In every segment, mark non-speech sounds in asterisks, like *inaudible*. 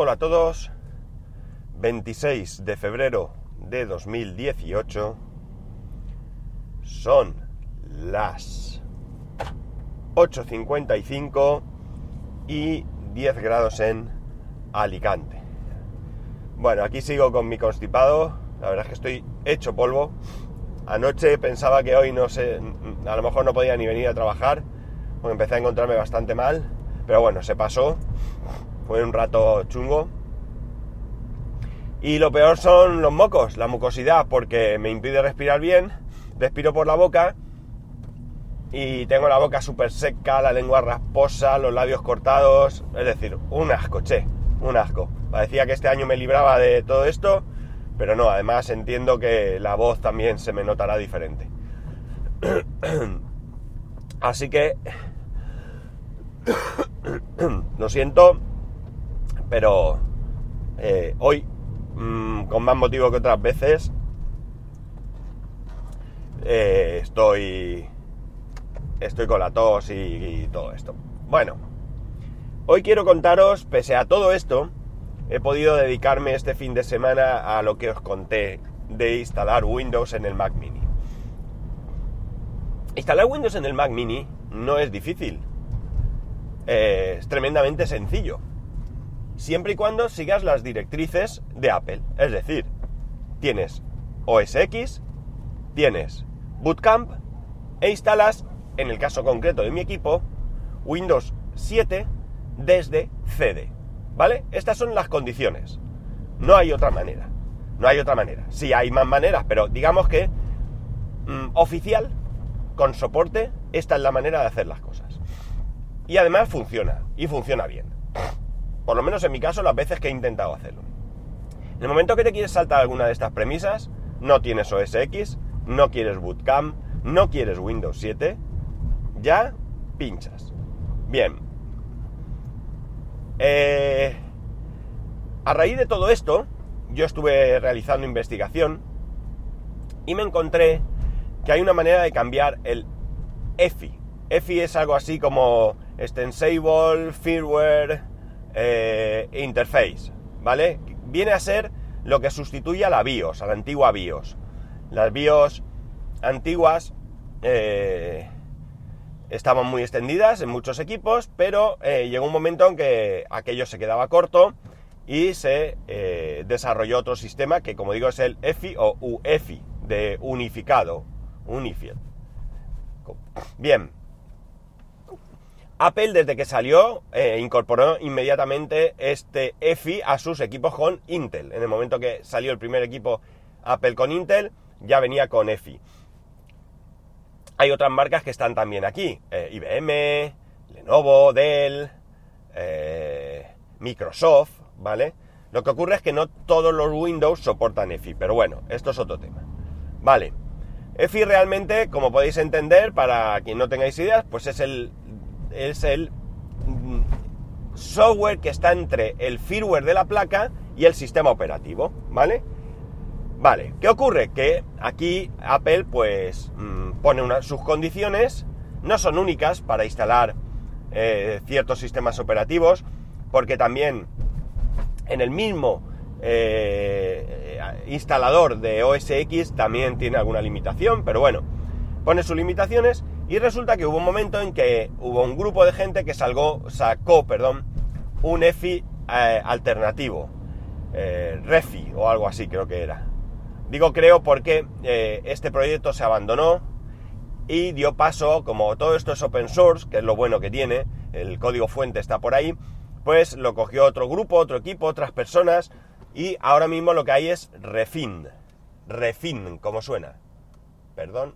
Hola a todos, 26 de febrero de 2018, son las 8.55 y 10 grados en Alicante. Bueno, aquí sigo con mi constipado, la verdad es que estoy hecho polvo. Anoche pensaba que hoy no sé, a lo mejor no podía ni venir a trabajar, porque empecé a encontrarme bastante mal, pero bueno, se pasó fue un rato chungo. Y lo peor son los mocos, la mucosidad, porque me impide respirar bien, respiro por la boca y tengo la boca súper seca, la lengua rasposa, los labios cortados, es decir, un asco, che, un asco. Parecía que este año me libraba de todo esto, pero no, además entiendo que la voz también se me notará diferente. *clears throat* Así que... *clears throat* Lo siento, pero eh, hoy, mm, con más motivo que otras veces, eh, estoy, estoy con la tos y, todo esto. Bueno, hoy quiero contaros, pese a todo esto, he podido dedicarme este fin de semana a lo que os conté de instalar Windows en el Mac mini. Instalar Windows en el Mac mini no es difícil. Eh, es tremendamente sencillo siempre y cuando sigas las directrices de Apple. Es decir, tienes OS X, tienes Bootcamp e instalas, en el caso concreto de mi equipo, Windows 7 desde CD. ¿Vale? Estas son las condiciones. No hay otra manera. No hay otra manera. Sí hay más maneras, pero digamos que mm, oficial, con soporte, esta es la manera de hacer las cosas. Y además funciona, y funciona bien. Por lo menos en mi caso, las veces que he intentado hacerlo. En el momento que te quieres saltar alguna de estas premisas, no tienes OS X, no quieres Bootcamp, no quieres Windows 7, ya pinchas. Bien. Eh, a raíz de todo esto, yo estuve realizando investigación y me encontré que hay una manera de cambiar el EFI. EFI es algo así como Extensible Firmware eh, interface, ¿vale? Viene a ser lo que sustituye a la BIOS, a la antigua BIOS. Las BIOS antiguas eh, estaban muy extendidas en muchos equipos, pero eh, llegó un momento en que aquello se quedaba corto y se desarrolló otro sistema que, como digo, es el EFI o UEFI, de unificado, Unified. Bien, Apple desde que salió eh, incorporó inmediatamente este EFI a sus equipos con Intel. En el momento que salió el primer equipo Apple con Intel, ya venía con EFI. Hay otras marcas que están también aquí. Eh, IBM, Lenovo, Dell, eh, Microsoft, ¿vale? Lo que ocurre es que no todos los Windows soportan EFI, pero bueno, esto es otro tema. Vale. EFI realmente, como podéis entender, para quien no tengáis ideas, pues es el es el mm, software que está entre el firmware de la placa y el sistema operativo, ¿vale? Vale, ¿qué ocurre? Que aquí Apple pues mm, pone sus condiciones, no son únicas para instalar eh, ciertos sistemas operativos, porque también en el mismo eh, instalador de OS X también tiene alguna limitación, pero bueno, pone sus limitaciones y resulta que hubo un momento en que hubo un grupo de gente que sacó perdón, un EFI eh, alternativo, eh, REFI o algo así creo que era. Digo creo porque eh, este proyecto se abandonó y dio paso, como todo esto es open source, que es lo bueno que tiene, el código fuente está por ahí, pues lo cogió otro grupo, otro equipo, otras personas y ahora mismo lo que hay es Refin. Refin, como suena. Perdón,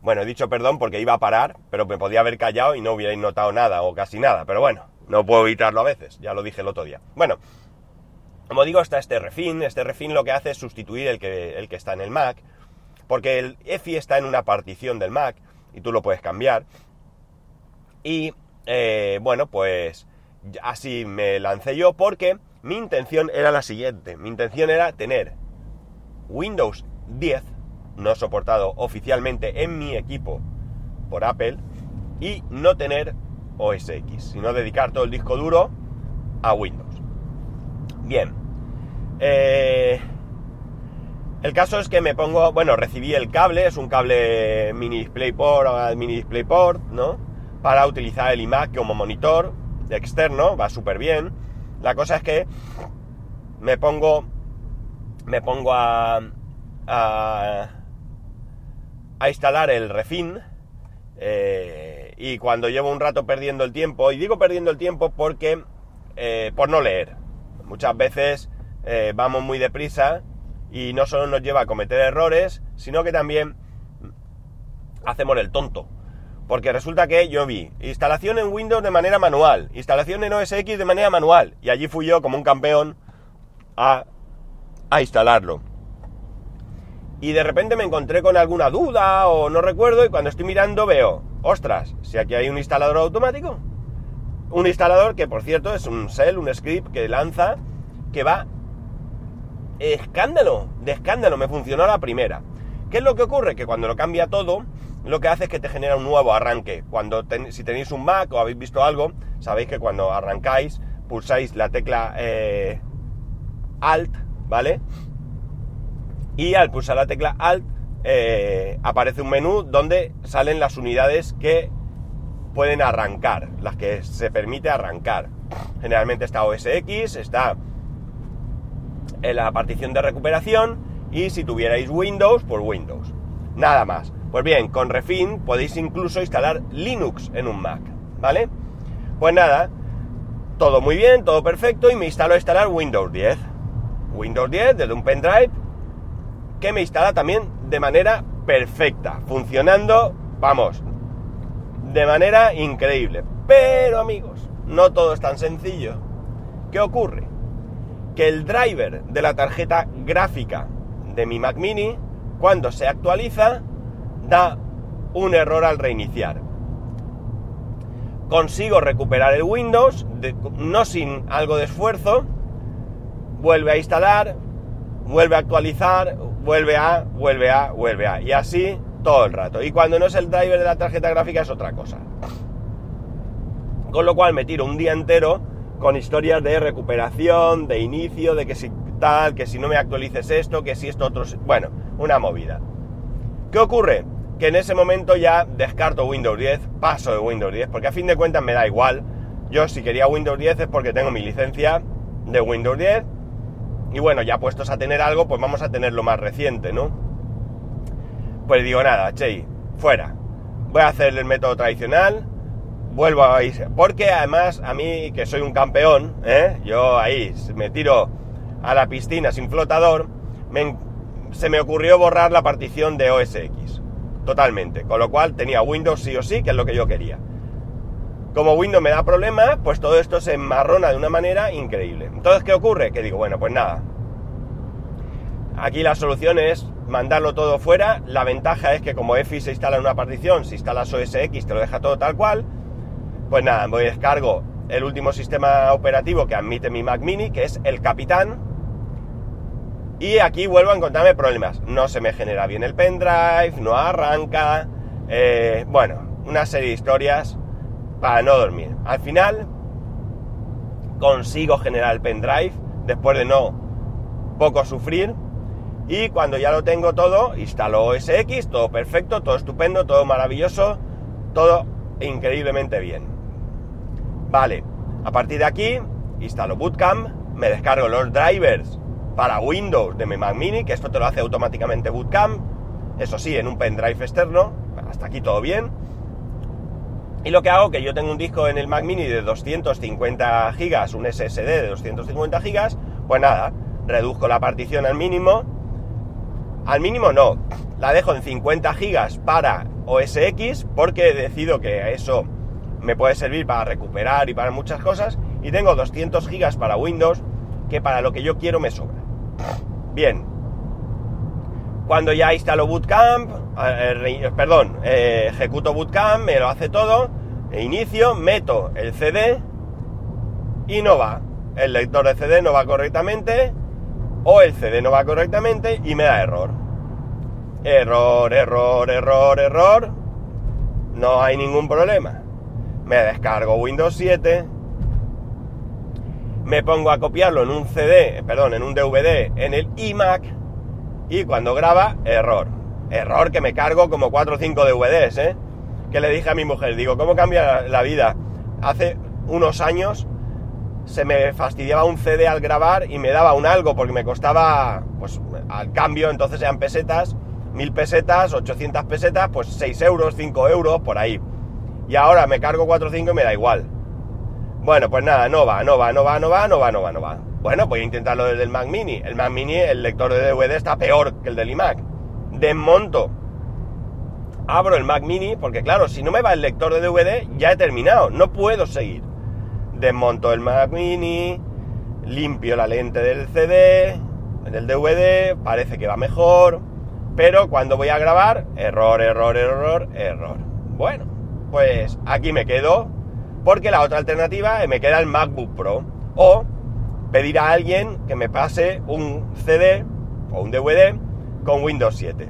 bueno, he dicho perdón porque iba a parar, pero me podía haber callado y no hubierais notado nada o casi nada, pero bueno, no puedo evitarlo a veces, ya lo dije el otro día. Bueno, como digo, está este refin, este refin lo que hace es sustituir el que, el que está en el Mac, porque el EFI está en una partición del Mac y tú lo puedes cambiar. Y eh, bueno, pues así me lancé yo porque mi intención era la siguiente, mi intención era tener Windows 10 no soportado oficialmente en mi equipo por Apple y no tener OS X, sino dedicar todo el disco duro a Windows. Bien. Eh, el caso es que me pongo, bueno, recibí el cable, es un cable mini DisplayPort, mini DisplayPort, ¿no? Para utilizar el iMac como monitor externo, va súper bien. La cosa es que me pongo, me pongo a, a, instalar el refin eh, y cuando llevo un rato perdiendo el tiempo, y digo perdiendo el tiempo porque eh, por no leer, muchas veces eh, vamos muy deprisa y no solo nos lleva a cometer errores, sino que también hacemos el tonto. Porque resulta que yo vi instalación en Windows de manera manual, instalación en OS X de manera manual, y allí fui yo como un campeón a, a instalarlo. Y de repente me encontré con alguna duda o no recuerdo y cuando estoy mirando veo, ostras, si aquí hay un instalador automático. Un instalador que por cierto es un shell, un script que lanza que va escándalo, de escándalo, me funcionó la primera. ¿Qué es lo que ocurre? Que cuando lo cambia todo, lo que hace es que te genera un nuevo arranque. Cuando si tenéis un Mac o habéis visto algo, sabéis que cuando arrancáis, pulsáis la tecla eh, Alt, ¿vale? Y al pulsar la tecla Alt, eh, aparece un menú donde salen las unidades que pueden arrancar, las que se permite arrancar. Generalmente está OS X, está en la partición de recuperación y si tuvierais Windows, pues Windows. Nada más. Pues bien, con Refin podéis incluso instalar Linux en un Mac, ¿vale? Pues nada, todo muy bien, todo perfecto y me instalo a instalar Windows 10. Windows 10 desde un pendrive que me instala también de manera perfecta, funcionando, vamos, de manera increíble. Pero amigos, no todo es tan sencillo. ¿Qué ocurre? que el driver de la tarjeta gráfica de mi Mac mini, cuando se actualiza, da un error al reiniciar. Consigo recuperar el Windows, no sin algo de esfuerzo, vuelve a instalar, vuelve a actualizar, vuelve a, vuelve a, vuelve a, y así todo el rato. Y cuando no es el driver de la tarjeta gráfica es otra cosa. Con lo cual me tiro un día entero con historias de recuperación, de inicio, de que si tal, que si no me actualices esto, que si esto otro... Bueno, una movida. ¿Qué ocurre? Que en ese momento ya descarto Windows 10, paso de Windows 10, porque a fin de cuentas me da igual. Yo si quería Windows 10 es porque tengo mi licencia de Windows 10. Y bueno, ya puestos a tener algo, pues vamos a tener lo más reciente, ¿no? Pues digo nada, che, fuera. Voy a hacer el método tradicional, vuelvo a ir. Porque además, a mí, que soy un campeón, ¿eh? yo ahí me tiro a la piscina sin flotador, se me ocurrió borrar la partición de OS X. Totalmente. Con lo cual tenía Windows sí o sí, que es lo que yo quería. Como Windows me da problemas, pues todo esto se enmarrona de una manera increíble. Entonces, ¿qué ocurre? Que digo, bueno, pues nada. Aquí la solución es mandarlo todo fuera. La ventaja es que como EFI se instala en una partición, si instalas OS X te lo deja todo tal cual. Pues nada, voy descargo el último sistema operativo que admite mi Mac mini, que es el Capitán. Y aquí vuelvo a encontrarme problemas. No se me genera bien el pendrive, no arranca. Eh, bueno, una serie de historias para no dormir. Al final consigo generar el pendrive después de no poco sufrir. Y cuando ya lo tengo todo, instalo OS X, todo perfecto, todo estupendo, todo maravilloso, todo increíblemente bien. Vale, a partir de aquí instalo Bootcamp, me descargo los drivers para Windows de mi Mac Mini, que esto te lo hace automáticamente Bootcamp, eso sí, en un pendrive externo, hasta aquí todo bien. Y lo que hago, que yo tengo un disco en el Mac Mini de 250 GB, un SSD de 250 GB, pues nada, reduzco la partición al mínimo. Al mínimo no, la dejo en 50 GB para OS X, porque decido que eso me puede servir para recuperar y para muchas cosas. Y tengo 200 gigas para Windows, que para lo que yo quiero me sobra. Bien. Cuando ya instalo Bootcamp, eh, eh, perdón, eh, ejecuto Bootcamp, me lo hace todo, e inicio, meto el CD y no va. El lector de CD no va correctamente, o el CD no va correctamente y me da error. Error, error, error, error. No hay ningún problema me descargo Windows 7 me pongo a copiarlo en un CD, perdón, en un DVD en el iMac y cuando graba, error. Error que me cargo como 4 o 5 DVDs, ¿eh? Que le dije a mi mujer, digo, ¿cómo cambia la vida? Hace unos años se me fastidiaba un CD al grabar y me daba un algo porque me costaba, pues al cambio, entonces eran pesetas, 1000 pesetas, 800 pesetas, pues 6 euros, 5 euros, por ahí. Y ahora me cargo 4 o 5 y me da igual. Bueno, pues nada, no va, no va, no va, no va, no va, no va, no va. Bueno, voy a intentarlo desde el Mac Mini. El Mac Mini, el lector de DVD está peor que el del iMac. Desmonto. Abro el Mac Mini, porque claro, si no me va el lector de DVD, ya he terminado. No puedo seguir. Desmonto el Mac Mini, limpio la lente del CD, del DVD, parece que va mejor. Pero cuando voy a grabar, error, error, error, error. Bueno, pues aquí me quedo, porque la otra alternativa me queda el MacBook Pro. O pedir a alguien que me pase un CD o un DVD con Windows 7.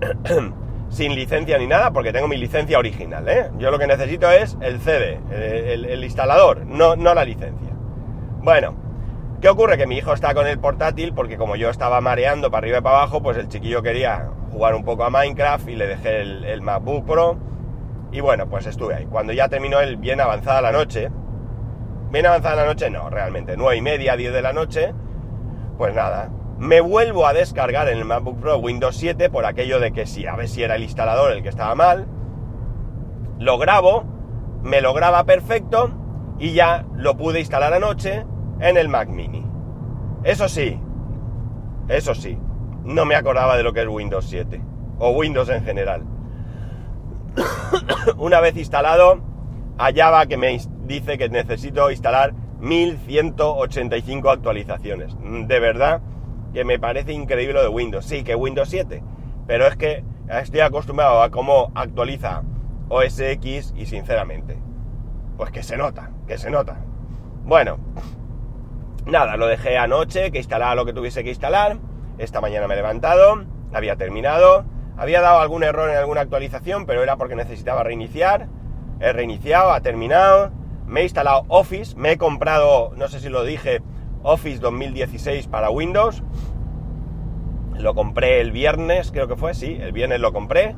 *clears throat* Sin licencia ni nada, porque tengo mi licencia original. ¿eh? Yo lo que necesito es el CD, el, instalador, no, no la licencia. Bueno, ¿qué ocurre? Que mi hijo está con el portátil porque como yo estaba mareando para arriba y para abajo, pues el chiquillo quería jugar un poco a Minecraft y le dejé el MacBook Pro. Y bueno, pues estuve ahí. Cuando ya terminó el bien avanzada la noche, Bien avanzada la noche, no, realmente, 9 y media, 10 de la noche, pues nada, me vuelvo a descargar en el MacBook Pro Windows 7 por aquello de que si a ver si era el instalador el que estaba mal, lo grabo, me lo graba perfecto y ya lo pude instalar anoche en el Mac Mini. Eso sí, eso sí, no me acordaba de lo que es Windows 7 o Windows en general. *coughs* Una vez instalado, allá va que me dice que necesito instalar 1185 actualizaciones. De verdad que me parece increíble lo de Windows. Sí, que Windows 7, pero es que estoy acostumbrado a cómo actualiza OS X y sinceramente, pues que se nota, que se nota. Bueno, nada, lo dejé anoche, que instalara lo que tuviese que instalar. Esta mañana me he levantado, había terminado, había dado algún error en alguna actualización, pero era porque necesitaba reiniciar. He reiniciado, ha terminado me he instalado Office, me he comprado, no sé si lo dije, Office 2016 para Windows. Lo compré el viernes, creo que fue, sí, el viernes lo compré.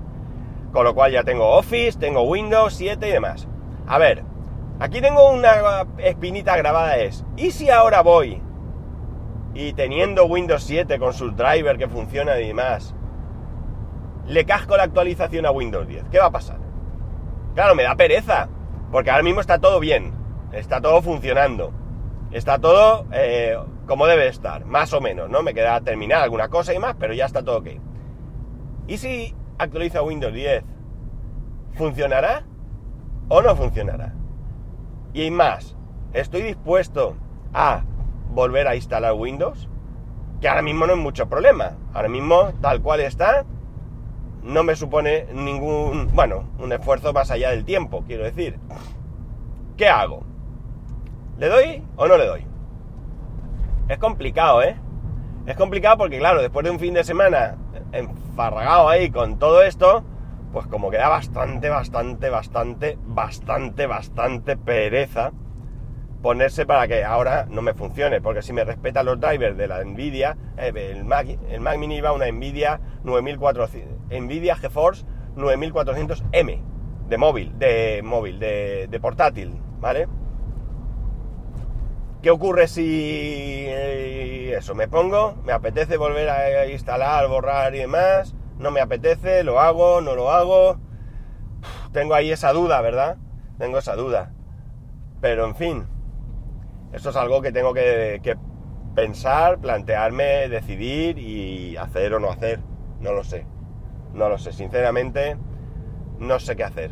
Con lo cual ya tengo Office, tengo Windows 7 y demás. A ver, aquí tengo una espinita grabada es, ¿y si ahora voy y teniendo Windows 7 con sus drivers que funcionan y demás, le casco la actualización a Windows 10? ¿Qué va a pasar? Claro, me da pereza. Porque ahora mismo está todo bien, está todo funcionando, está todo eh, como debe estar, más o menos, ¿no? Me queda terminar alguna cosa y más, pero ya está todo ok. ¿Y si actualiza Windows 10? ¿Funcionará o no funcionará? Y más, ¿estoy dispuesto a volver a instalar Windows? Que ahora mismo no es mucho problema. Ahora mismo, tal cual está, no me supone ningún, bueno, un esfuerzo más allá del tiempo, quiero decir. ¿Qué hago? ¿Le doy o no le doy? Es complicado, ¿eh? Es complicado porque, claro, después de un fin de semana enfarragado ahí con todo esto, pues como queda bastante, bastante, bastante, bastante, bastante pereza ponerse para que ahora no me funcione, porque si me respeta los drivers de la Nvidia, eh, el, Mac, el Mac Mini va a una Nvidia 9400, Nvidia GeForce 9400M de móvil, de móvil, de, portátil, ¿vale? ¿Qué ocurre si eh, eso? Me pongo, me apetece volver a instalar, borrar y demás, no me apetece, lo hago, no lo hago. Tengo ahí esa duda, ¿verdad? Tengo esa duda. Pero en fin, esto es algo que tengo que, que pensar, plantearme, decidir y hacer o no hacer. No lo sé. No lo sé, sinceramente, no sé qué hacer.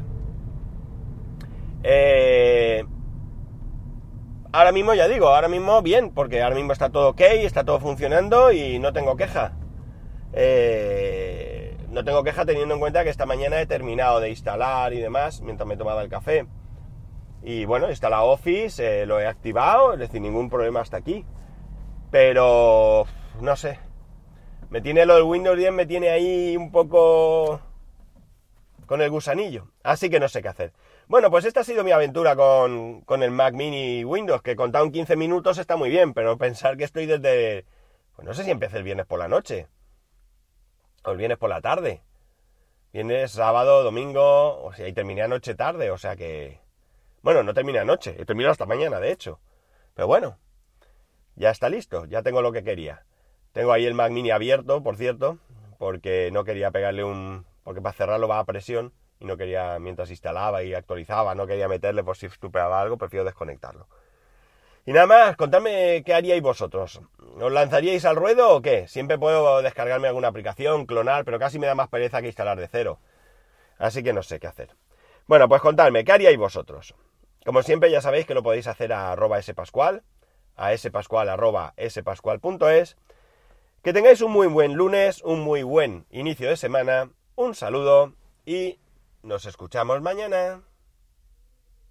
Eh, ahora mismo ya digo, ahora mismo bien, porque ahora mismo está todo ok, está todo funcionando y no tengo queja. Eh, no tengo queja teniendo en cuenta que esta mañana he terminado de instalar y demás mientras me tomaba el café. Y bueno, he instalado Office, eh, lo he activado, es decir, ningún problema hasta aquí. Pero no sé, me tiene lo del Windows 10, me tiene ahí un poco con el gusanillo. Así que no sé qué hacer. Bueno, pues esta ha sido mi aventura con, con el Mac Mini Windows, que contado en 15 minutos está muy bien, pero pensar que estoy desde... Pues no sé si empecé el viernes por la noche, o el viernes por la tarde. Viernes, sábado, domingo, o sea, y terminé anoche tarde, o sea que... Bueno, no terminé anoche, he terminado hasta mañana, de hecho. Pero bueno, ya está listo, ya tengo lo que quería. Tengo ahí el Mac Mini abierto, por cierto, porque no quería pegarle un... porque para cerrarlo va a presión y no quería, mientras instalaba y actualizaba, no quería meterle por si estupeaba algo, prefiero desconectarlo. Y nada más, contadme qué haríais vosotros. ¿Os lanzaríais al ruedo o qué? Siempre puedo descargarme alguna aplicación, clonar, pero casi me da más pereza que instalar de cero. Así que no sé qué hacer. Bueno, pues contadme, ¿qué haríais vosotros? Como siempre ya sabéis que lo podéis hacer a arroba spascual, a spascual arroba spascual.es. Que tengáis un muy buen lunes, un muy buen inicio de semana, un saludo y nos escuchamos mañana.